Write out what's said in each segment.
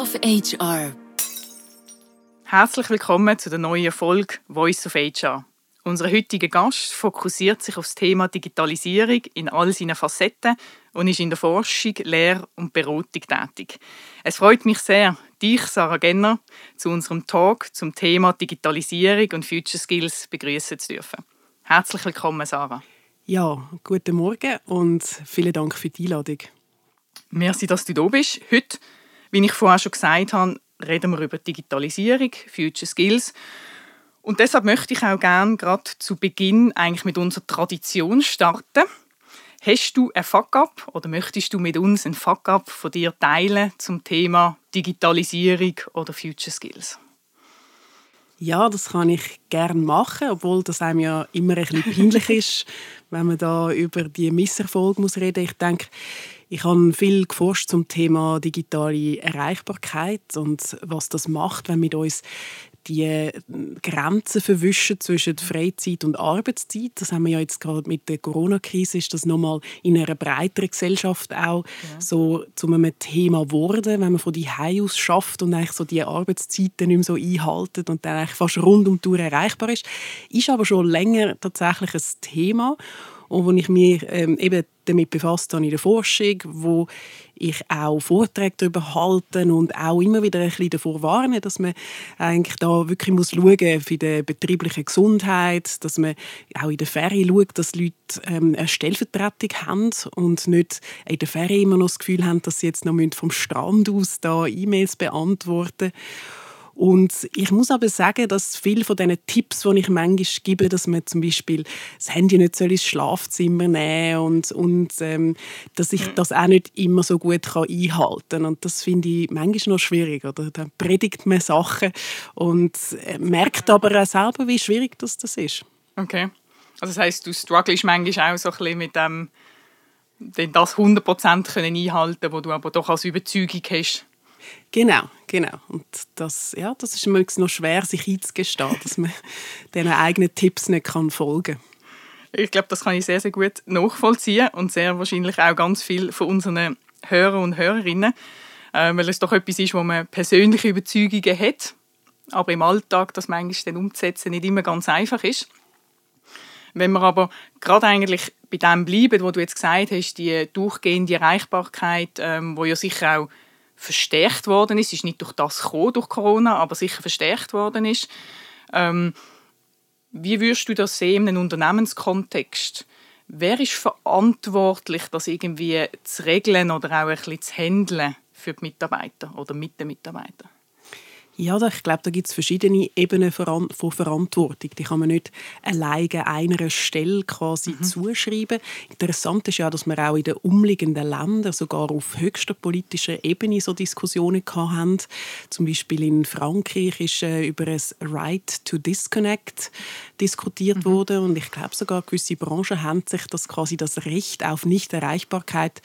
of HR. Herzlich willkommen zu der neuen Folge Voice of HR. Unser heutiger Gast fokussiert sich auf das Thema Digitalisierung in all seinen Facetten und ist in der Forschung, Lehr- und Beratung tätig. Es freut mich sehr, dich, Sarah Genner, zu unserem Talk zum Thema Digitalisierung und Future Skills begrüßen zu dürfen. Herzlich willkommen, Sarah. Ja, guten Morgen und vielen Dank für die Einladung. Merci, dass du da bist. Heute, wie ich vorher schon gesagt habe, reden wir über Digitalisierung, Future Skills. Und deshalb möchte ich auch gerne gerade zu Beginn eigentlich mit unserer Tradition starten. Hast du ein Fuck-up oder möchtest du mit uns ein Fuck-up von dir teilen zum Thema Digitalisierung oder Future Skills? Ja, das kann ich gerne machen, obwohl das einem ja immer ein bisschen peinlich ist, wenn man da über die Misserfolge muss reden. Ich denke, ich habe viel geforscht zum Thema digitale Erreichbarkeit und was das macht, wenn wir uns die Grenzen verwischen zwischen Freizeit und Arbeitszeit. Das haben wir ja jetzt gerade mit der Corona-Krise, ist das nochmal in einer breiteren Gesellschaft auch ja. so zu einem Thema geworden, wenn man von die aus schafft und eigentlich so die Arbeitszeiten nicht mehr so einhaltet und dann eigentlich fast rund um die Tour erreichbar ist. Ist aber schon länger tatsächlich ein Thema und wo ich mich ähm, eben damit befasst habe in der Forschung, wo ich auch Vorträge darüber halte und auch immer wieder ein bisschen davor warne, dass man eigentlich da wirklich muss schauen für die betriebliche Gesundheit, dass man auch in der Ferie schaut, dass Leute ähm, eine Stellvertretung haben und nicht in der Ferie immer noch das Gefühl haben, dass sie jetzt noch vom Strand aus da E-Mails beantworten müssen. Und ich muss aber sagen, dass viele von diesen Tipps, die ich manchmal gebe, dass man zum Beispiel das Handy nicht soll ins Schlafzimmer nehmen und, und ähm, dass ich das auch nicht immer so gut kann einhalten kann. Und das finde ich manchmal noch schwierig. Oder? Dann predigt man Sachen und äh, merkt aber auch selber, wie schwierig das, das ist. Okay. Also das heisst, du strugglest manchmal auch so ein bisschen mit dem, das 100% einhalten können, was du aber doch als Überzeugung hast, Genau, genau. Und das, ja, das ist immer noch schwer, sich einzugestehen, dass man diesen eigenen Tipps nicht folgen kann. Ich glaube, das kann ich sehr, sehr gut nachvollziehen und sehr wahrscheinlich auch ganz viel von unseren Hörern und Hörerinnen, äh, weil es doch etwas ist, wo man persönliche Überzeugungen hat, aber im Alltag das manchmal dann umzusetzen nicht immer ganz einfach ist. Wenn wir aber gerade eigentlich bei dem bleiben, was du jetzt gesagt hast, die durchgehende Erreichbarkeit, ähm, wo ja sicher auch verstärkt worden ist. ist nicht durch das gekommen, durch Corona, aber sicher verstärkt worden ist. Ähm, wie würdest du das sehen in einem Unternehmenskontext? Wer ist verantwortlich, das irgendwie zu regeln oder auch ein bisschen zu handeln für die Mitarbeiter oder mit den Mitarbeitern? Ja, ich glaube, da gibt es verschiedene Ebenen von Verantwortung. Die kann man nicht alleine einer Stelle quasi mhm. zuschreiben. Interessant ist ja, dass wir auch in den umliegenden Ländern sogar auf höchster politischer Ebene so Diskussionen hatten. Zum Beispiel in Frankreich ist äh, über ein Right to Disconnect diskutiert mhm. worden und ich glaube sogar gewisse Branchen haben sich das quasi das Recht auf Nichterreichbarkeit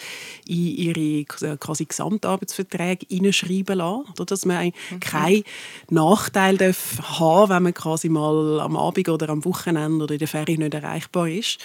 in ihre äh, quasi Gesamtarbeitsverträge hineinschreiben lassen, dass man mhm. keine Nachteil darf haben, wenn man quasi mal am Abend oder am Wochenende oder in der Ferien nicht erreichbar ist.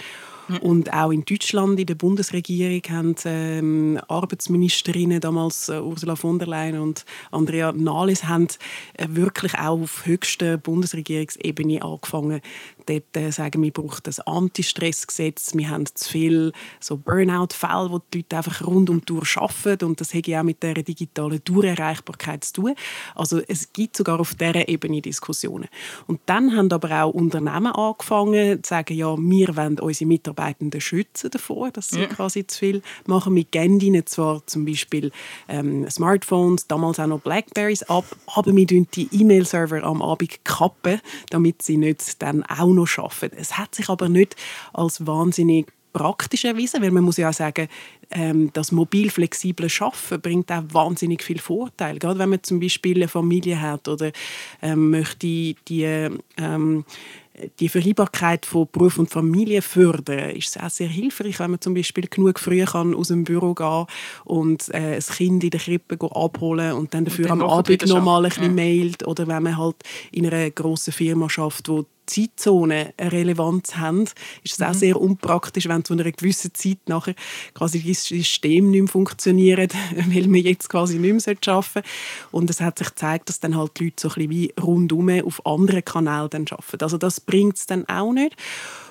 Und auch in Deutschland, in der Bundesregierung, haben ähm, Arbeitsministerinnen, damals äh, Ursula von der Leyen und Andrea Nahles, haben äh, wirklich auch auf höchster Bundesregierungsebene angefangen, dort äh, sagen, wir brauchen ein Anti-Stress-Gesetz, wir haben zu viele so Burnout-Fälle, wo die Leute einfach rund um die Uhr arbeiten und das hat ja auch mit der digitalen Durcherreichbarkeit zu tun. Also es gibt sogar auf dieser Ebene Diskussionen. Und dann haben aber auch Unternehmen angefangen zu sagen, ja, wir wollen unsere Mitarbeitenden schützen davor, dass sie ja. quasi zu viel machen. Wir geben ihnen zwar zum Beispiel ähm, Smartphones, damals auch noch Blackberries ab, aber wir die E-Mail-Server am Abend kappen, damit sie nicht dann auch noch arbeiten. Es hat sich aber nicht als wahnsinnig praktisch erwiesen, weil man muss ja auch sagen, ähm, das mobil flexible Schaffen bringt auch wahnsinnig viel Vorteil. Gerade wenn man zum Beispiel eine Familie hat oder ähm, möchte die ähm, die Vereinbarkeit von Beruf und Familie fördern, ist es auch sehr hilfreich, wenn man zum Beispiel genug früh kann aus dem Büro gehen und äh, ein Kind in der Krippe abholen und dann dafür und dann am Abend noch mal ein bisschen ja. mailt oder wenn man halt in einer grossen Firma schafft, wo Zeitzonen eine Relevanz haben, ist es mhm. auch sehr unpraktisch, wenn zu einer gewissen Zeit nachher quasi das System nicht mehr funktioniert, weil man jetzt quasi nicht mehr arbeiten sollte. Und es hat sich gezeigt, dass dann halt die Leute so ein bisschen wie rundum auf anderen Kanälen dann arbeiten. Also das bringt es dann auch nicht.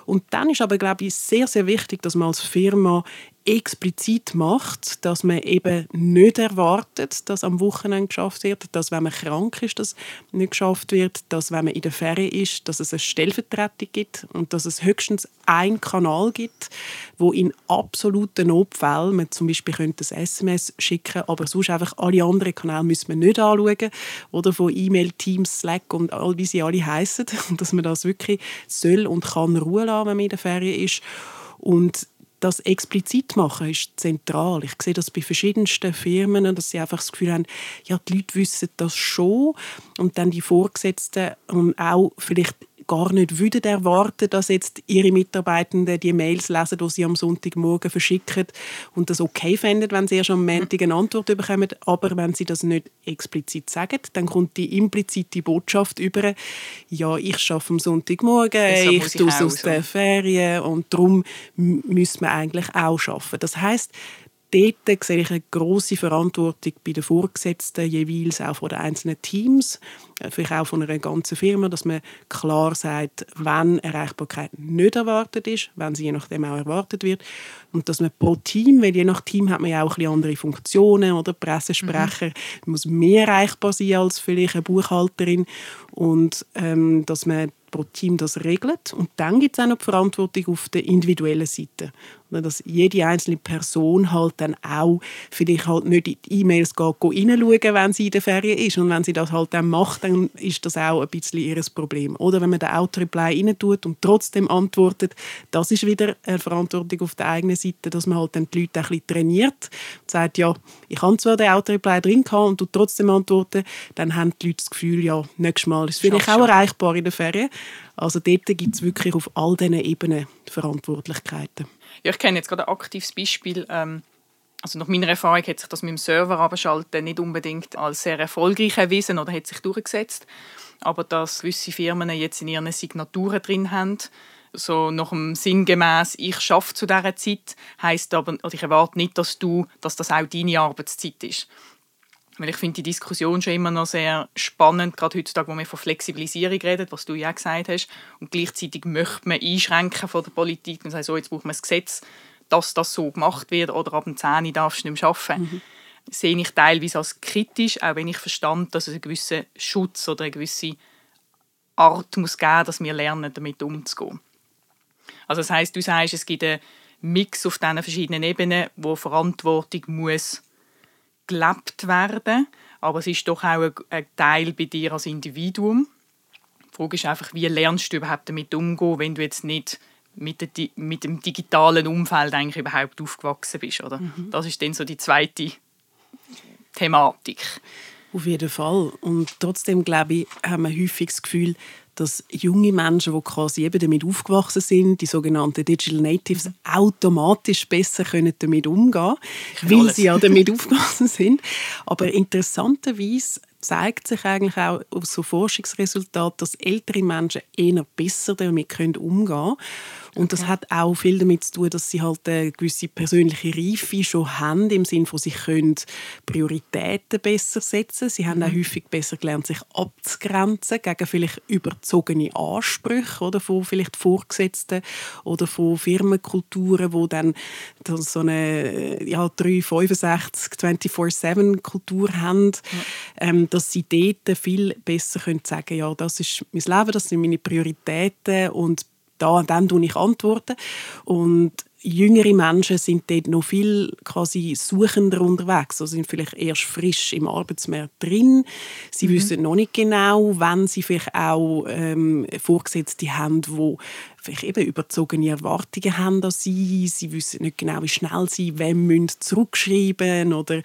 Und dann ist aber, glaube ich, sehr, sehr wichtig, dass man als Firma explizit macht, dass man eben nicht erwartet, dass am Wochenende geschafft wird, dass wenn man krank ist, das nicht geschafft wird, dass wenn man in der Ferien ist, dass es eine Stellvertretung gibt und dass es höchstens einen Kanal gibt, wo in absoluten Notfällen man zum Beispiel könnte ein SMS schicken, aber sonst einfach alle anderen Kanäle müssen wir nicht anschauen oder von E-Mail, Teams, Slack und all wie sie alle heißen, dass man das wirklich soll und kann Ruhe lassen, wenn man in der Ferien ist. Und das explizit machen ist zentral. Ich sehe das bei verschiedensten Firmen, dass sie einfach das Gefühl haben, ja, die Leute wissen das schon und dann die Vorgesetzten und auch vielleicht gar nicht würden erwarten, dass jetzt ihre Mitarbeitenden die Mails lesen, die sie am Sonntagmorgen verschicken und das okay fänden, wenn sie erst am Montag eine Antwort bekommen. Aber wenn sie das nicht explizit sagen, dann kommt die implizite Botschaft über, ja, ich arbeite am Sonntagmorgen, Deshalb ich tue es aus der Ferien und darum müssen wir eigentlich auch arbeiten. Das heißt, dort sehe ich eine grosse Verantwortung bei den Vorgesetzten, jeweils auch von den einzelnen Teams, äh, vielleicht auch von einer ganzen Firma, dass man klar sagt, wenn Erreichbarkeit nicht erwartet ist, wenn sie je nachdem auch erwartet wird und dass man pro Team, weil je nach Team hat man ja auch ein bisschen andere Funktionen oder Pressesprecher, mhm. muss mehr erreichbar sein als vielleicht eine Buchhalterin und ähm, dass man pro Team das regelt. Und dann gibt es auch noch die Verantwortung auf der individuellen Seite. Dass jede einzelne Person halt dann auch vielleicht halt nicht in die E-Mails geht, reinschauen, wenn sie in der Ferien ist. Und wenn sie das halt dann macht, dann ist das auch ein bisschen ihr Problem. Oder wenn man den Auto-Reply rein tut und trotzdem antwortet, das ist wieder eine Verantwortung auf der eigenen Seite, dass man halt dann die Leute ein bisschen trainiert und sagt, ja, ich habe zwar den Auto-Reply drin und du trotzdem antworten, dann haben die Leute das Gefühl, ja, nächstes Mal ist es vielleicht auch erreichbar in der Ferien. Also dort gibt es wirklich auf all diesen Ebenen Verantwortlichkeiten. Ja, ich kenne jetzt gerade ein aktives Beispiel. Ähm, also nach meiner Erfahrung hat sich das mit dem Server abschalten nicht unbedingt als sehr erfolgreich erwiesen oder hat sich durchgesetzt. Aber dass gewisse Firmen jetzt in ihren Signaturen drin haben, so nach dem sinngemäß ich schaffe zu dieser Zeit, heißt aber, oder ich erwarte nicht, dass du, dass das auch deine Arbeitszeit ist. Weil ich finde die Diskussion schon immer noch sehr spannend, gerade heutzutage, wo man von Flexibilisierung redet, was du ja gesagt hast. Und gleichzeitig möchte man einschränken von der Politik. Man sagt, so, jetzt braucht man ein Gesetz, dass das so gemacht wird oder ab dem 10 darfst du nicht mehr arbeiten. Mhm. Sehe ich teilweise als kritisch, auch wenn ich verstand, dass es einen gewissen Schutz oder eine gewisse Art muss geben, dass wir lernen, damit umzugehen. Also das heißt, du sagst, es gibt einen Mix auf diesen verschiedenen Ebenen, wo Verantwortung muss gelebt werden, aber es ist doch auch ein Teil bei dir als Individuum. Die Frage ist einfach, wie lernst du überhaupt damit umgehen, wenn du jetzt nicht mit, dem digitalen Umfeld eigentlich überhaupt aufgewachsen bist, oder? Mhm. Das ist dann so die zweite Thematik. Auf jeden Fall. Und trotzdem, glaube ich, haben wir häufig das Gefühl, dass junge Menschen, die quasi eben damit aufgewachsen sind, die sogenannten Digital Natives, mhm. automatisch besser können damit umgehen können, weil sie ja damit aufgewachsen sind. Aber interessanterweise zeigt sich eigentlich auch aus so Forschungsresultaten, dass ältere Menschen eher besser damit umgehen können. Und das hat auch viel damit zu tun, dass sie halt eine gewisse persönliche Reife schon haben, im Sinne von, sie können Prioritäten besser setzen. Sie haben auch mhm. häufig besser gelernt, sich abzugrenzen gegen vielleicht überzogene Ansprüche oder von vielleicht Vorgesetzten oder von Firmenkulturen, wo dann so eine ja, 365, 24-7-Kultur haben, ja. ähm, dass sie dort viel besser können sagen ja, das ist mein Leben, das sind meine Prioritäten und da, dann tue ich antworten. Und jüngere Menschen sind dort noch viel quasi suchender unterwegs. Also sind vielleicht erst frisch im Arbeitsmarkt drin. Sie mhm. wissen noch nicht genau, wann sie vielleicht auch ähm, Vorgesetzte haben, die vielleicht eben überzogene Erwartungen haben an sie. Sie wissen nicht genau, wie schnell sie wem zurückschreiben oder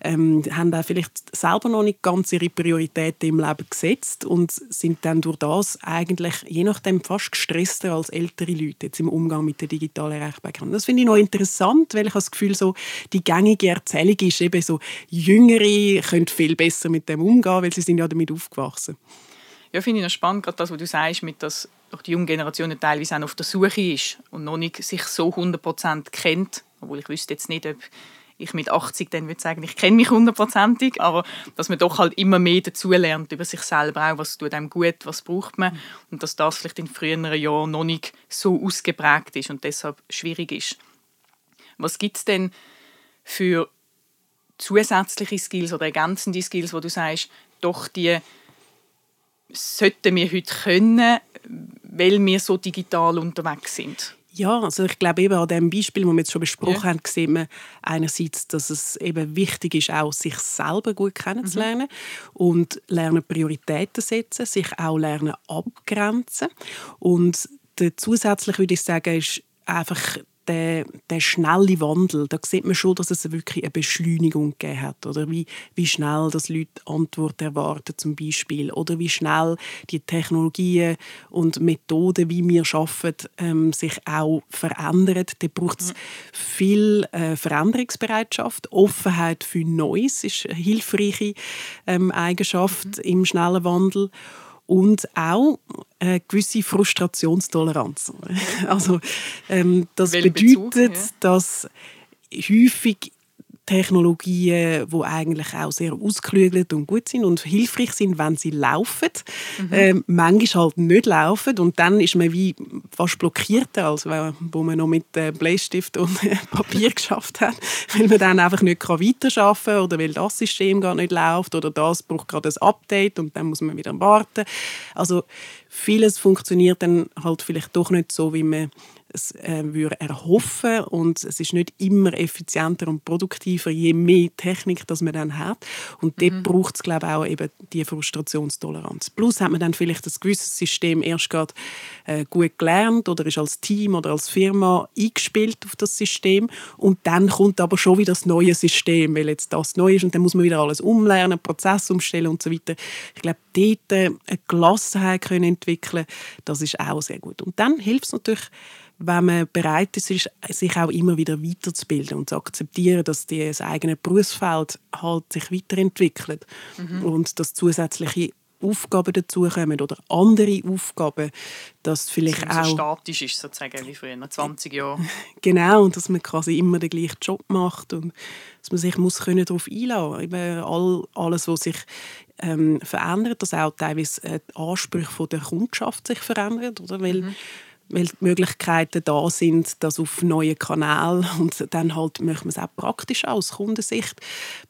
ähm, haben auch vielleicht selber noch nicht ganz ihre Prioritäten im Leben gesetzt und sind dann durch das eigentlich je nachdem fast gestresster als ältere Leute jetzt im Umgang mit der digitalen Erreichbarkeit. Das finde ich noch interessant, weil ich das Gefühl so die gängige Erzählung ist eben so Jüngere können viel besser mit dem umgehen, weil sie sind ja damit aufgewachsen. Ja, finde ich noch spannend, gerade das, was du sagst, mit das auch die junge Generation teilweise auch auf der Suche ist und noch nicht sich so 100% kennt, obwohl ich wüsste jetzt nicht, ob ich mit 80 dann würde sagen, ich kenne mich hundertprozentig, aber dass man doch halt immer mehr dazulernt über sich selber auch, was tut einem gut, was braucht man. Und dass das vielleicht in früheren Jahren noch nicht so ausgeprägt ist und deshalb schwierig ist. Was gibt es denn für zusätzliche Skills oder ergänzende Skills, wo du sagst, doch die sollten wir heute können, weil wir so digital unterwegs sind? Ja, also ich glaube eben an dem Beispiel, das wir jetzt schon besprochen ja. haben, sieht man einerseits, dass es eben wichtig ist, auch sich selber gut kennenzulernen mhm. und lernen Prioritäten setzen, sich auch lernen abgrenzen und zusätzlich würde ich sagen, ist einfach der, der schnelle Wandel, da sieht man schon, dass es wirklich eine Beschleunigung gegeben hat. Oder wie, wie schnell das Leute Antworten erwarten zum Beispiel. Oder wie schnell die Technologien und Methoden, wie wir arbeiten, ähm, sich auch verändern. Da braucht es viel äh, Veränderungsbereitschaft. Offenheit für Neues ist eine hilfreiche ähm, Eigenschaft mhm. im schnellen Wandel und auch eine gewisse Frustrationstoleranz. Also ähm, das Welchen bedeutet, Bezug, ja. dass häufig Technologien, die eigentlich auch sehr ausgeklügelt und gut sind und hilfreich sind, wenn sie laufen, mhm. ähm, manchmal halt nicht laufen und dann ist man wie fast blockierter, als wo man noch mit äh, Bleistift und Papier geschafft hat, weil man dann einfach nicht weiterarbeiten kann oder weil das System gar nicht läuft oder das braucht gerade ein Update und dann muss man wieder warten. Also vieles funktioniert dann halt vielleicht doch nicht so, wie man es äh, würde erhoffen und es ist nicht immer effizienter und produktiver, je mehr Technik das man dann hat. Und mhm. dort braucht es, glaube ich, auch eben die Frustrationstoleranz. Plus hat man dann vielleicht ein gewisses System erst gerade äh, gut gelernt oder ist als Team oder als Firma eingespielt auf das System und dann kommt aber schon wieder das neue System, weil jetzt das neu ist und dann muss man wieder alles umlernen, Prozess umstellen und so weiter. Ich glaube, dort äh, eine Gelassenheit können entwickeln, das ist auch sehr gut. Und dann hilft es natürlich, wenn man bereit ist, sich auch immer wieder weiterzubilden und zu akzeptieren, dass das eigene Berufsfeld halt sich weiterentwickelt mhm. und dass zusätzliche Aufgaben dazukommen oder andere Aufgaben, dass vielleicht dass auch... statisch ist sozusagen, wie früher, 20 Jahre. genau, und dass man quasi immer den gleichen Job macht und dass man sich muss können darauf einlassen muss. all, alles, was sich ähm, verändert, dass auch teilweise äh, die Ansprüche der Kundschaft sich verändern, oder? Weil mhm weil die Möglichkeiten da sind, das auf neue Kanäle und dann halt möchte man es auch praktisch aus Kundensicht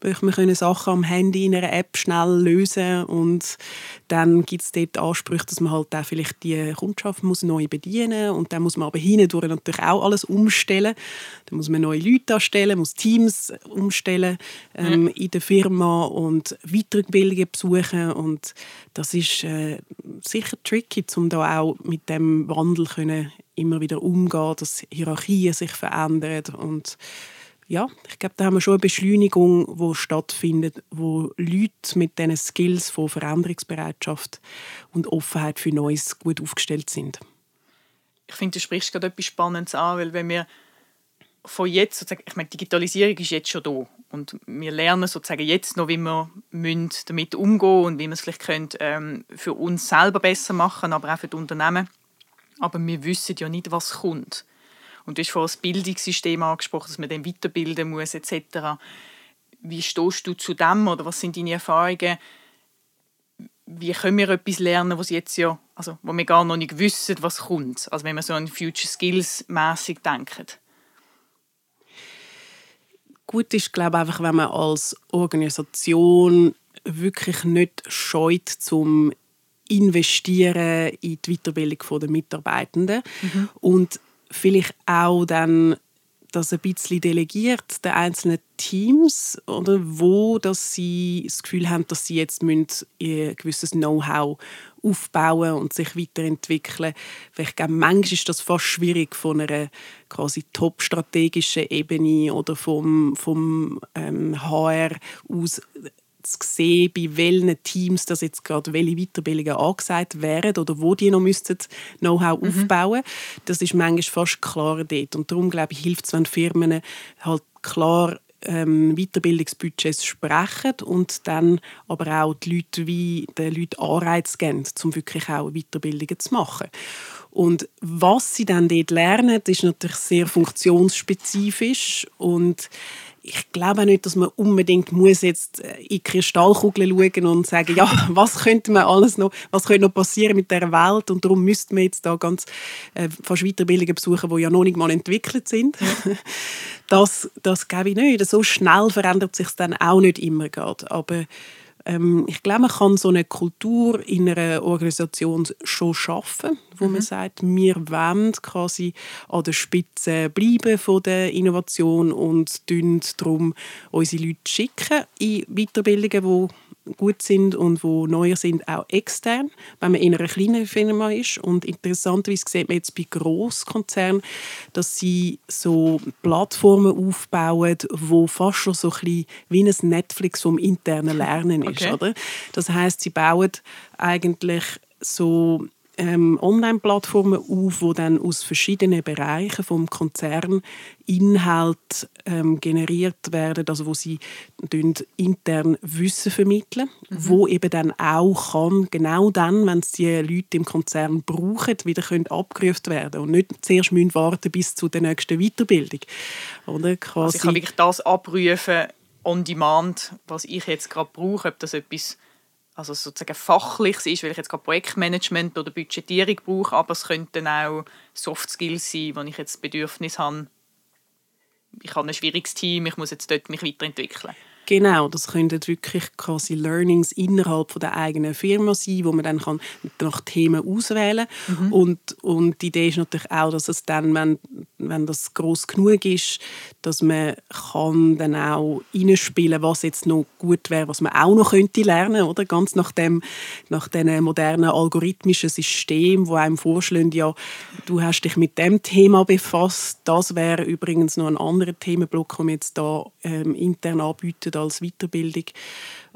möchte man können Sachen am Handy in einer App schnell lösen und dann gibt es dort Ansprüche, dass man halt auch vielleicht die Kundschaft muss neu bedienen und dann muss man aber hindurch natürlich auch alles umstellen. Dann muss man neue Leute anstellen, muss Teams umstellen ähm, mhm. in der Firma und Weiterbildungen besuchen und das ist äh, sicher tricky, um da auch mit dem Wandel können immer wieder umgehen, dass Hierarchien sich verändern und ja, ich glaube, da haben wir schon eine Beschleunigung, wo stattfindet, wo Leute mit diesen Skills von Veränderungsbereitschaft und Offenheit für Neues gut aufgestellt sind. Ich finde, du sprichst gerade etwas Spannendes an, weil wenn wir von jetzt sozusagen, ich meine, Digitalisierung ist jetzt schon da und wir lernen sozusagen jetzt noch, wie wir damit umgehen und wie wir es vielleicht können, ähm, für uns selber besser machen, aber auch für die Unternehmen. Aber wir wissen ja nicht, was kommt. Und du hast vorhin das Bildungssystem angesprochen, dass man dann weiterbilden muss etc. Wie stehst du zu dem oder was sind deine Erfahrungen? Wie können wir etwas lernen, was jetzt ja, also wo wir gar noch nicht wissen, was kommt? Also wenn wir so an Future Skills mäßig denken. Gut ist, glaube ich, einfach, wenn man als Organisation wirklich nicht scheut zum investieren in die Weiterbildung der Mitarbeitenden mhm. und vielleicht auch dann das ein bisschen delegiert den einzelnen Teams oder wo dass sie das Gefühl haben, dass sie jetzt ein gewisses Know-how aufbauen und sich weiterentwickeln. Weil ich glaube, manchmal ist das fast schwierig von einer quasi top-strategischen Ebene oder vom, vom ähm, HR aus zu sehen, bei welchen Teams das jetzt gerade welche Weiterbildungen angesagt wären oder wo die noch müssten Know-how mhm. aufbauen. Das ist manchmal fast klar dort. Und darum, glaube ich, hilft es, wenn Firmen halt klar ähm, Weiterbildungsbudgets sprechen und dann aber auch die Leute wie den Leuten Anreiz geben, um wirklich auch Weiterbildungen zu machen. Und was sie dann dort lernen, ist natürlich sehr funktionsspezifisch und ich glaube nicht, dass man unbedingt muss jetzt äh, in die Kristallkugel schauen und sagen, ja, was könnte man alles noch, was könnte noch passieren mit der Welt und darum müsste man jetzt da ganz äh, fast Weiterbildungen besuchen, die ja noch nicht mal entwickelt sind. Das, das glaube ich nicht. So schnell verändert sich dann auch nicht immer gerade. Aber ähm, ich glaube, man kann so eine Kultur in einer Organisation schon schaffen, wo mhm. man sagt, wir wollen quasi an der Spitze bleiben von der Innovation und darum unsere Leute schicken in Weiterbildungen, die gut sind und wo neuer sind, auch extern, wenn man in einer kleinen Firma ist. Und interessanterweise sieht man jetzt bei Grosskonzernen, dass sie so Plattformen aufbauen, wo fast schon so ein bisschen wie ein Netflix vom internen Lernen ist. Okay. Oder? Das heißt, sie bauen eigentlich so ähm, Online-Plattformen auf, wo dann aus verschiedenen Bereichen vom Konzern Inhalt ähm, generiert werden, also wo sie intern Wissen vermitteln, mhm. wo eben dann auch kann, genau dann, wenn es die Leute im Konzern brauchen, wieder können abgerufen werden und nicht zuerst müssen warten bis zu der nächsten Weiterbildung. Oder quasi also ich kann wirklich das abrufen on demand, was ich jetzt gerade brauche, ob das etwas also sozusagen fachliches ist, weil ich jetzt gerade Projektmanagement oder Budgetierung brauche, aber es könnten auch Soft Skills sein, wo ich jetzt Bedürfnis habe, ich habe ein schwieriges Team, ich muss jetzt dort mich weiterentwickeln. Genau, das können wirklich quasi Learnings innerhalb von der eigenen Firma sein, wo man dann kann nach Themen auswählen kann. Mhm. Und, und die Idee ist natürlich auch, dass es dann, wenn, wenn das groß genug ist, dass man kann dann auch reinspielen, was jetzt noch gut wäre, was man auch noch könnte lernen, oder ganz nach dem, nach den modernen algorithmischen System, wo einem vorschlägt, ja, du hast dich mit dem Thema befasst, das wäre übrigens noch ein anderer Themenblock, den wir jetzt da ähm, intern anbieten als Weiterbildung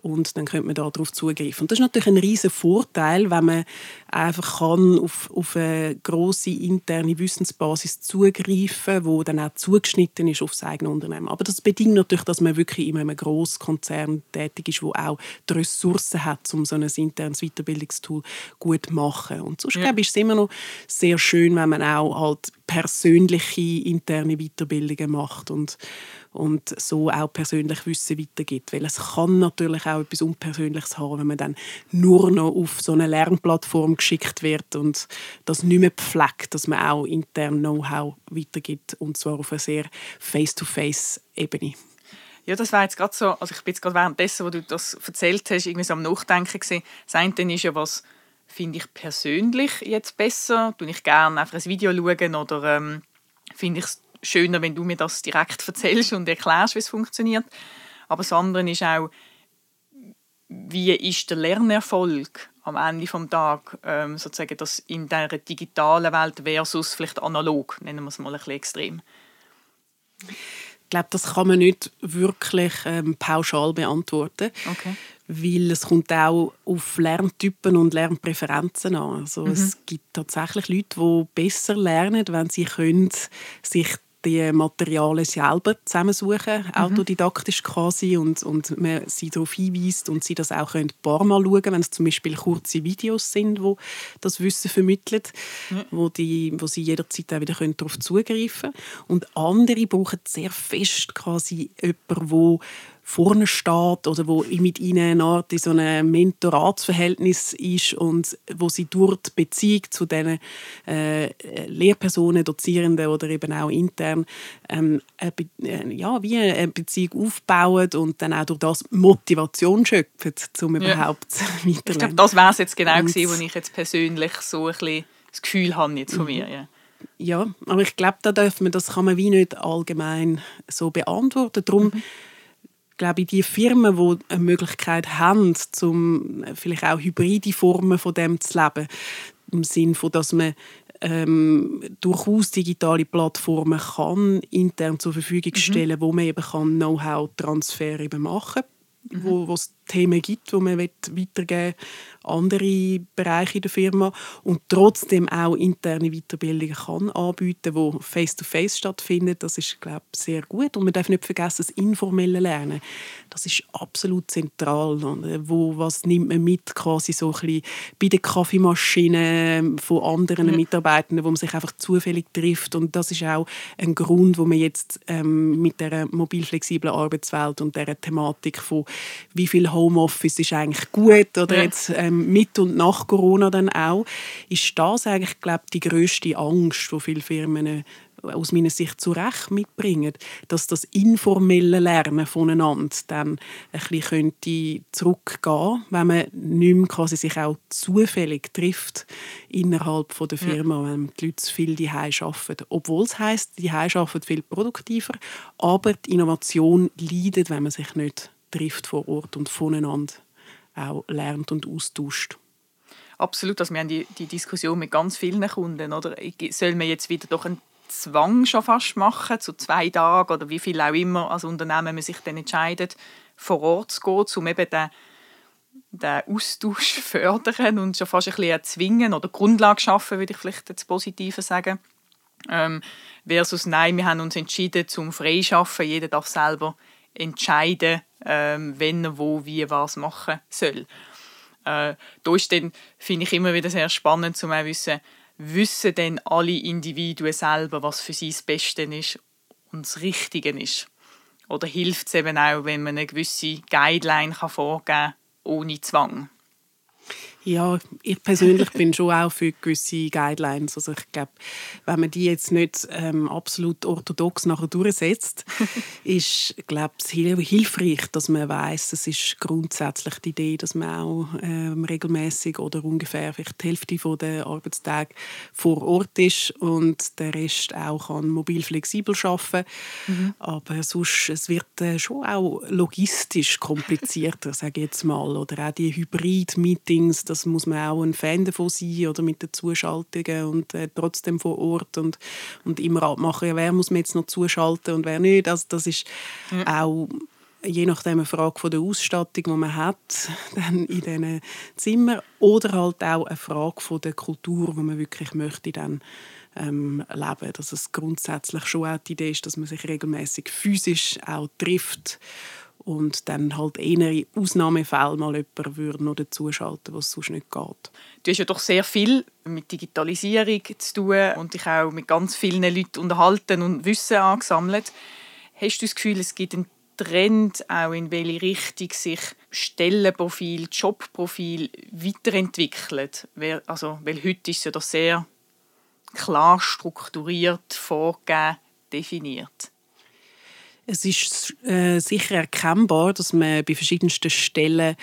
und dann könnte man darauf zugreifen. Und das ist natürlich ein riesiger Vorteil, wenn man einfach kann auf, auf eine grosse interne Wissensbasis zugreifen wo dann auch zugeschnitten ist auf das eigene Unternehmen. Aber das bedingt natürlich, dass man wirklich in einem grossen Konzern tätig ist, wo auch die Ressourcen hat, um so ein internes Weiterbildungstool gut zu machen. Und sonst, ja. glaube ich, ist es immer noch sehr schön, wenn man auch halt persönliche interne Weiterbildungen macht und und so auch persönlich Wissen weitergibt. Weil es kann natürlich auch etwas Unpersönliches haben, wenn man dann nur noch auf so eine Lernplattform geschickt wird und das nicht mehr pflegt, dass man auch intern Know-how weitergibt und zwar auf einer sehr Face-to-Face-Ebene. Ja, das war jetzt gerade so, also ich bin jetzt gerade währenddessen, wo du das erzählt hast, irgendwie so am Nachdenken gewesen. Das eine ist ja, was finde ich persönlich jetzt besser? Tue ich gerne einfach ein Video schauen oder ähm, finde ich es schöner, wenn du mir das direkt erzählst und erklärst, wie es funktioniert. Aber das andere ist auch, wie ist der Lernerfolg am Ende des Tages, ähm, sozusagen das in der digitalen Welt versus vielleicht analog, nennen wir es mal ein bisschen extrem. Ich glaube, das kann man nicht wirklich ähm, pauschal beantworten. Okay. Weil es kommt auch auf Lerntypen und Lernpräferenzen an. Also mhm. Es gibt tatsächlich Leute, die besser lernen, wenn sie können, sich die Materialien selber zusammensuchen, mhm. autodidaktisch quasi, und, und man sie darauf hinweist und sie das auch ein paar Mal schauen wenn es zum Beispiel kurze Videos sind, wo das Wissen vermitteln, mhm. wo, die, wo sie jederzeit auch wieder darauf zugreifen können. Und andere brauchen sehr fest quasi jemanden, der vorne steht oder wo mit ihnen eine Art in so einem Mentoratsverhältnis ist und wo sie durch die Beziehung zu diesen äh, Lehrpersonen, Dozierenden oder eben auch intern ähm, äh, ja, wie eine Beziehung aufbauen und dann auch durch das Motivation schöpfen, um ja. überhaupt weiterzulernen. Ich glaube, das wäre es jetzt genau gewesen, wo ich jetzt persönlich so ein bisschen das Gefühl habe jetzt von mhm. mir. Ja. Ja, aber ich glaube, da darf man, das kann man wie nicht allgemein so beantworten. Darum mhm glaube ich, die Firmen, die eine Möglichkeit haben, um vielleicht auch hybride Formen von dem zu leben, im Sinne von, dass man ähm, durchaus digitale Plattformen kann intern zur Verfügung mhm. stellen, mhm. wo man eben Know-how-Transfer machen kann, mhm. wo es Themen gibt, die man weitergeben andere Bereiche der Firma und trotzdem auch interne Weiterbildungen kann anbieten, wo face-to-face stattfindet. Das ist, glaube ich, sehr gut. Und man darf nicht vergessen, das informelle Lernen. Das ist absolut zentral. Wo, was nimmt man mit quasi so ein bisschen bei der Kaffeemaschine von anderen ja. Mitarbeitenden, wo man sich einfach zufällig trifft. Und das ist auch ein Grund, wo man jetzt ähm, mit der mobil flexiblen Arbeitswelt und der Thematik von wie viel Homeoffice ist eigentlich gut oder ja. jetzt ähm, mit und nach Corona dann auch, ist das eigentlich, glaube die größte Angst, die viele Firmen äh, aus meiner Sicht zu Recht mitbringen, dass das informelle Lernen voneinander dann ein bisschen könnte zurückgehen, wenn man nicht mehr quasi sich auch zufällig trifft innerhalb von der Firma, ja. wenn die Leute zu viel daheim arbeiten. Obwohl es heisst, die arbeiten viel produktiver, aber die Innovation leidet, wenn man sich nicht trifft vor Ort und voneinander auch lernt und austauscht. Absolut, also wir haben die, die Diskussion mit ganz vielen Kunden. Oder? Soll man jetzt wieder doch einen Zwang schon fast machen, zu zwei Tagen oder wie viel auch immer als Unternehmen man sich dann entscheidet, vor Ort zu gehen, um eben den, den Austausch fördern und schon fast ein bisschen erzwingen oder Grundlage schaffen, würde ich vielleicht das Positive sagen. Ähm, versus nein, wir haben uns entschieden zum Freischaffen. Jeder darf selber entscheiden, ähm, wenn er wo, wie, was machen soll. Äh, da ist dann, finde ich, immer wieder sehr spannend zu wissen, wissen denn alle Individuen selber, was für sie das Beste ist und das Richtige ist? Oder hilft es eben auch, wenn man eine gewisse Guideline kann vorgeben kann, ohne Zwang? Ja, ich persönlich bin schon auch für gewisse Guidelines. Also ich glaube, wenn man die jetzt nicht ähm, absolut orthodox nachher durchsetzt, ist, glaube ich, hilfreich, dass man weiß, es ist grundsätzlich die Idee, dass man auch ähm, regelmäßig oder ungefähr vielleicht die Hälfte von der Arbeitstage vor Ort ist und der Rest auch kann mobil flexibel arbeiten. Mhm. Aber sonst es wird äh, schon auch logistisch komplizierter, sage ich jetzt mal, oder auch die Hybrid-Meetings das muss man auch ein Fan davon sein oder mit den Zuschaltungen und äh, trotzdem vor Ort und, und immer abmachen, ja, wer muss man jetzt noch zuschalten und wer nicht. Also das ist ja. auch je nachdem eine Frage von der Ausstattung, die man hat, dann in diesen Zimmern oder halt auch eine Frage von der Kultur, die man wirklich möchte dann ähm, leben. Dass es grundsätzlich schon auch die Idee ist, dass man sich regelmäßig physisch auch trifft und dann halt in Ausnahmefällen mal jemanden würde noch dazuschalten, was sonst nicht geht. Du hast ja doch sehr viel mit Digitalisierung zu tun und dich auch mit ganz vielen Leuten unterhalten und Wissen angesammelt. Hast du das Gefühl, es gibt einen Trend, auch in welche Richtung sich Stellenprofil, Jobprofil weiterentwickelt? Also, weil heute ist es ja doch sehr klar strukturiert, vorgegeben, definiert. Es ist äh, sicher erkennbar, dass man bei verschiedensten Stellen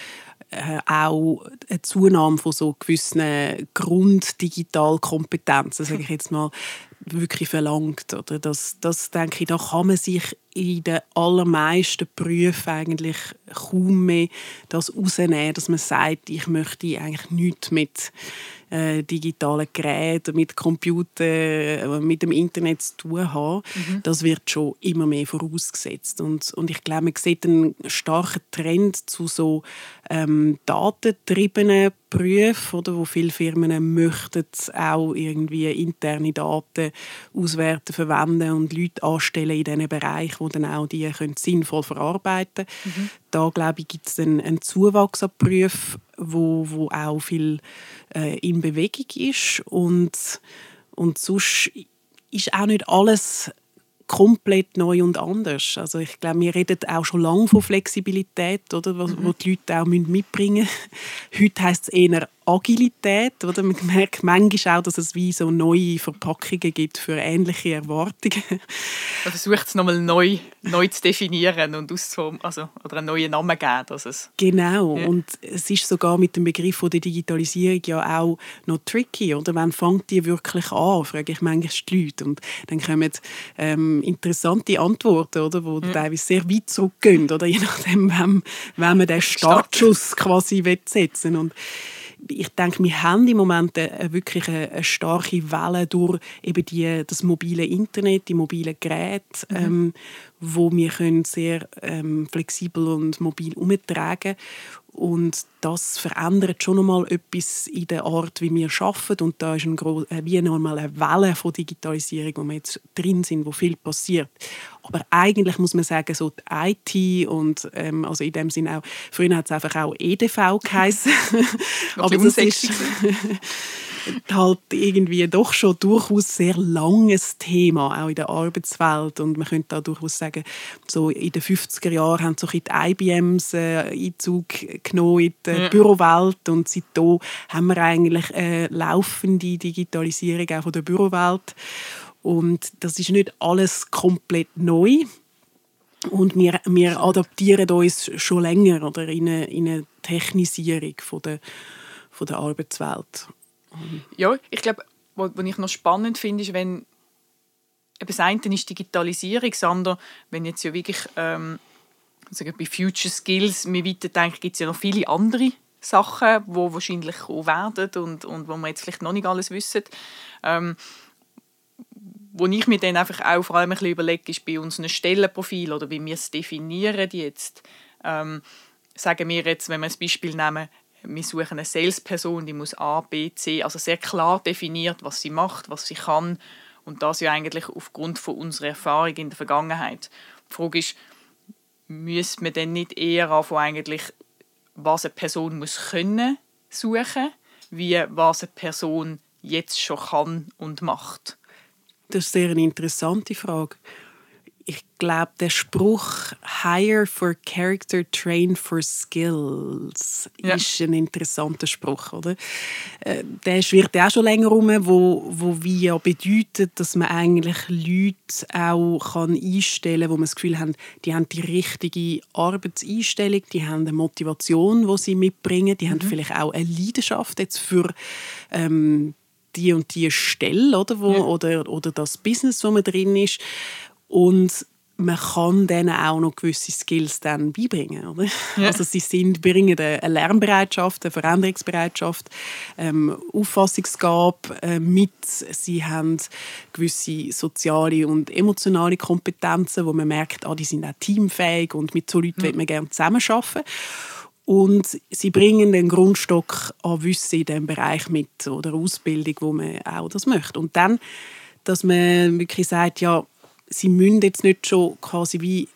äh, auch eine Zunahme von so gewissen Grunddigitalkompetenzen, sage ich jetzt mal, wirklich verlangt. Oder das, das denke ich, da kann man sich in den allermeisten Berufen eigentlich kaum mehr das rausnehmen, dass man sagt, ich möchte eigentlich nichts mit äh, digitalen Geräten, mit Computern, äh, mit dem Internet zu tun haben. Mhm. Das wird schon immer mehr vorausgesetzt. Und, und ich glaube, man sieht einen starken Trend zu so ähm, datentriebenen Berufen, oder, wo viele Firmen möchten auch irgendwie interne Daten auswerten, verwenden und Leute anstellen in diesen Bereich, wo dann auch die können sinnvoll verarbeiten können. Mhm. Da glaube ich, gibt es einen, einen Zuwachs an Berufen, wo, wo auch viel äh, in Bewegung ist und, und sonst ist auch nicht alles komplett neu und anders. Also ich glaube, wir reden auch schon lange von Flexibilität, oder, was, mhm. wo die Leute auch mitbringen müssen. Heute heißt es eher Agilität. Oder? Man merkt manchmal auch, dass es wie so neue Verpackungen gibt für ähnliche Erwartungen. Man versucht es nochmal neu, neu zu definieren und also, oder einen neuen Namen geben. Dass es genau, ja. und es ist sogar mit dem Begriff der Digitalisierung ja auch noch tricky. Oder? Wann fängt die wirklich an, frage ich manchmal die Leute. Und dann kommen ähm, interessante Antworten, oder? die ja. teilweise sehr weit zurückgehen, oder? je nachdem, wem, wem man den Startschuss quasi setzen will. Und ich denke, wir haben im Moment eine, wirklich eine, starke Welle durch eben die, das mobile Internet, die mobilen Geräte, mhm. ähm, wo wir können sehr ähm, flexibel und mobil umtragen und das verändert schon einmal etwas in der Art, wie wir arbeiten. Und da ist ein äh, wie nochmal eine Welle von Digitalisierung, wo wir jetzt drin sind, wo viel passiert. Aber eigentlich muss man sagen, so die IT und ähm, also in dem Sinne auch, früher hat es einfach auch EDV geheißen. Aber das ist, halt irgendwie doch schon durchaus sehr langes Thema, auch in der Arbeitswelt. Und man könnte da durchaus sagen, so in den 50er Jahren haben so die IBMs äh, Einzug genommen in die ja. Bürowelt und seitdem haben wir eigentlich eine laufende Digitalisierung auch von der Bürowelt. Und das ist nicht alles komplett neu. Und wir, wir adaptieren uns schon länger oder in eine, in eine Technisierung von der, von der Arbeitswelt. Ja, ich glaube, was ich noch spannend finde, ist, wenn eben das eine ist Digitalisierung, das andere, wenn jetzt ja wirklich ähm, sagen bei Future Skills mir weiterdenken, gibt es ja noch viele andere Sachen, die wahrscheinlich kommen werden und, und wo wir jetzt vielleicht noch nicht alles wissen. Ähm, wo ich mir dann einfach auch vor allem ein überlege, ist bei unseren Stellenprofil oder wie wir es definieren jetzt. Ähm, sagen wir jetzt, wenn wir das Beispiel nehmen, wir suchen eine Salesperson, die muss A, B, C, also sehr klar definiert, was sie macht, was sie kann und das ja eigentlich aufgrund von unserer Erfahrung in der Vergangenheit. Die Frage ist, müsste man denn nicht eher anfangen, eigentlich, was eine Person muss können suchen, wie was eine Person jetzt schon kann und macht? Das ist sehr eine interessante Frage ich glaube, der Spruch Hire for Character, Train for Skills ja. ist ein interessanter Spruch, oder? Äh, der schwirrt auch schon länger rum, wo, wo wie ja bedeutet, dass man eigentlich Leute auch kann einstellen kann, wo man das Gefühl hat, die haben die richtige Arbeitseinstellung, die haben eine Motivation, die sie mitbringen, die mhm. haben vielleicht auch eine Leidenschaft jetzt für ähm, die und die Stelle oder, wo, ja. oder, oder das Business, wo man drin ist. Und man kann denen auch noch gewisse Skills dann beibringen. Oder? Ja. Also sie sind, bringen eine Lernbereitschaft, eine Veränderungsbereitschaft, ähm, Auffassungsgabe äh, mit. Sie haben gewisse soziale und emotionale Kompetenzen, wo man merkt, ah, die sind auch teamfähig und mit so Leuten mhm. will man gerne zusammenarbeiten. Und sie bringen den Grundstock an Wissen in diesem Bereich mit oder Ausbildung, wo man auch das möchte. Und dann, dass man wirklich sagt, ja, sie müssen jetzt nicht schon quasi wie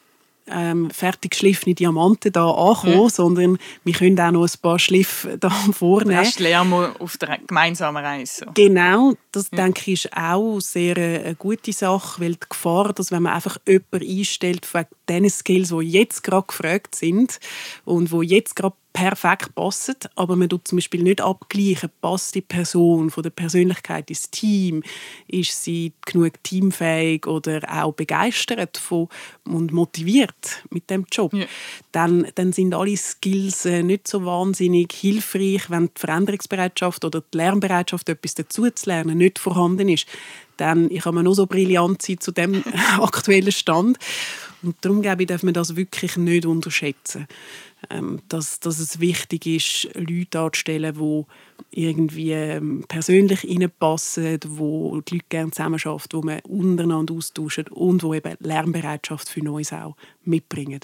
ähm, fertig geschliffene Diamanten da ankommen, mhm. sondern wir können auch noch ein paar Schliffe da vornehmen. Erst lernen wir auf der gemeinsamen Reise. Genau, das ja. denke ich ist auch sehr äh, eine gute Sache, weil die Gefahr, dass wenn man einfach jemanden einstellt wegen den Skills, die jetzt gerade gefragt sind und wo jetzt gerade perfekt passen, aber man tut zum Beispiel nicht abgleichen, passt die Person von der Persönlichkeit ins Team, ist sie genug teamfähig oder auch begeistert von und motiviert mit dem Job, ja. dann, dann sind alle Skills äh, nicht so wahnsinnig hilfreich, wenn die Veränderungsbereitschaft oder die Lernbereitschaft, etwas dazuzulernen, nicht vorhanden ist. Dann ich kann man nur so brillant sein zu dem aktuellen Stand. Und darum glaube ich, darf man das wirklich nicht unterschätzen dass, dass es wichtig ist, Leute anzustellen, die irgendwie ähm, persönlich reinpassen, wo die Leute gerne zusammenarbeiten, wo man untereinander austauscht und wo eben Lernbereitschaft für Neues auch mitbringen.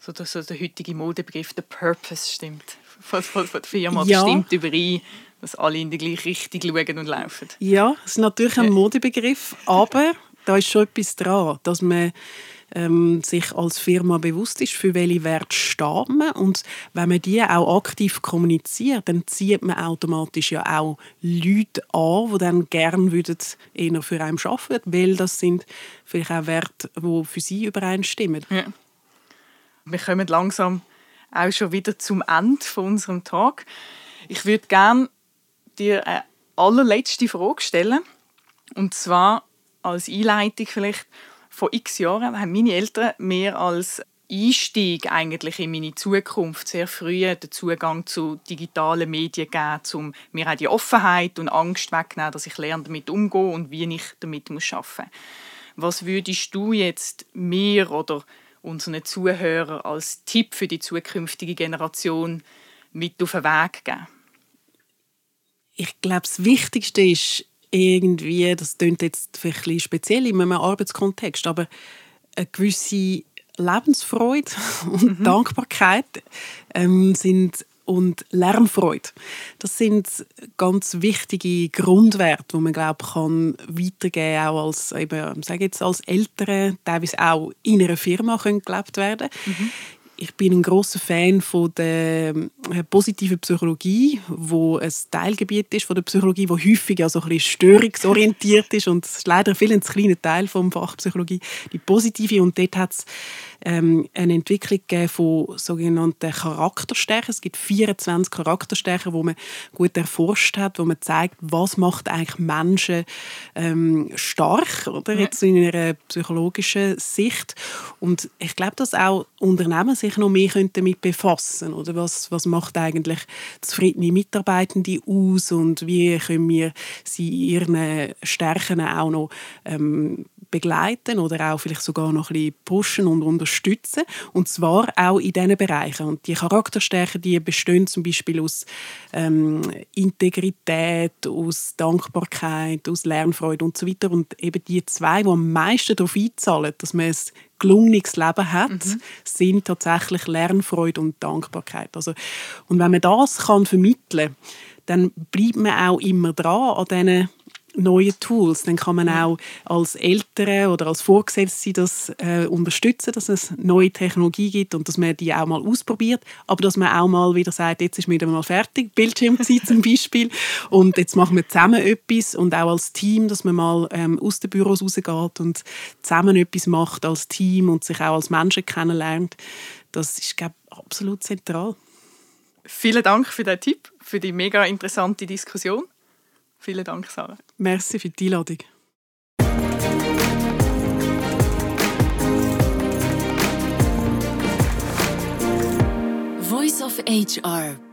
So dass so der heutige Modebegriff, der Purpose stimmt, von, von, von der Firma, ja. stimmt überein, dass alle in die gleiche Richtung schauen und laufen. Ja, es ist natürlich ein Modebegriff, aber da ist schon etwas dran, dass man ähm, sich als Firma bewusst ist, für welche Werte steht man. Und wenn man die auch aktiv kommuniziert, dann zieht man automatisch ja auch Leute an, die dann gerne eher für einen arbeiten weil das sind vielleicht auch Werte, die für sie übereinstimmen. Ja. Wir kommen langsam auch schon wieder zum Ende von unserem Tag. Ich würde gerne dir eine allerletzte Frage stellen. Und zwar als Einleitung vielleicht vor x Jahren haben meine Eltern mir als Einstieg eigentlich in meine Zukunft sehr früh den Zugang zu digitalen Medien gegeben, um mir auch die Offenheit und Angst wegzunehmen, dass ich lerne, damit umgehen und wie ich damit arbeiten muss. Was würdest du jetzt mir oder unseren Zuhörern als Tipp für die zukünftige Generation mit auf den Weg geben? Ich glaube, das Wichtigste ist irgendwie, das klingt jetzt vielleicht ein bisschen speziell in einem Arbeitskontext, aber eine gewisse Lebensfreude und mhm. Dankbarkeit ähm, sind und Lernfreude. Das sind ganz wichtige Grundwerte, die man glaube kann weitergeben auch als eben, sage jetzt als Eltern, teilweise auch in einer Firma können gelebt werden. Mhm ich bin ein großer Fan von der äh, positiven Psychologie, wo ein Teilgebiet ist von der Psychologie, wo häufig ja so ein störungsorientiert ist. Und leider viel ein kleiner Teil vom Fach Psychologie, die positive. Und dort hat es ähm, eine Entwicklung von sogenannten Charakterstärken. Es gibt 24 Charakterstärken, wo man gut erforscht hat, wo man zeigt, was macht eigentlich Menschen ähm, stark, oder jetzt in einer psychologischen Sicht. Und ich glaube, dass auch Unternehmen sich noch mehr damit befassen oder was, was macht eigentlich zufriedene Mitarbeitende aus und wie können wir sie ihren Stärken auch noch ähm, begleiten oder auch vielleicht sogar noch ein bisschen pushen und unterstützen. Und zwar auch in diesen Bereichen. Und die Charakterstärken, die bestehen zum Beispiel aus ähm, Integrität, aus Dankbarkeit, aus Lernfreude und so weiter. Und eben die zwei, die am meisten darauf einzahlen, dass man ein gelungenes Leben hat, mhm. sind tatsächlich Lernfreude und Dankbarkeit. Also, und wenn man das kann vermitteln kann, dann bleibt man auch immer dran an diesen neue Tools. Dann kann man auch als Eltern oder als Vorgesetzte das äh, unterstützen, dass es neue Technologie gibt und dass man die auch mal ausprobiert, aber dass man auch mal wieder sagt, jetzt ist wieder mal fertig, Bildschirmzeit zum Beispiel und jetzt machen wir zusammen etwas und auch als Team, dass man mal ähm, aus den Büros rausgeht und zusammen etwas macht als Team und sich auch als Menschen kennenlernt. Das ist, glaube ich, absolut zentral. Vielen Dank für den Tipp, für die mega interessante Diskussion. Vielen Dank, Sarah. Merci für die Einladung. Voice of HR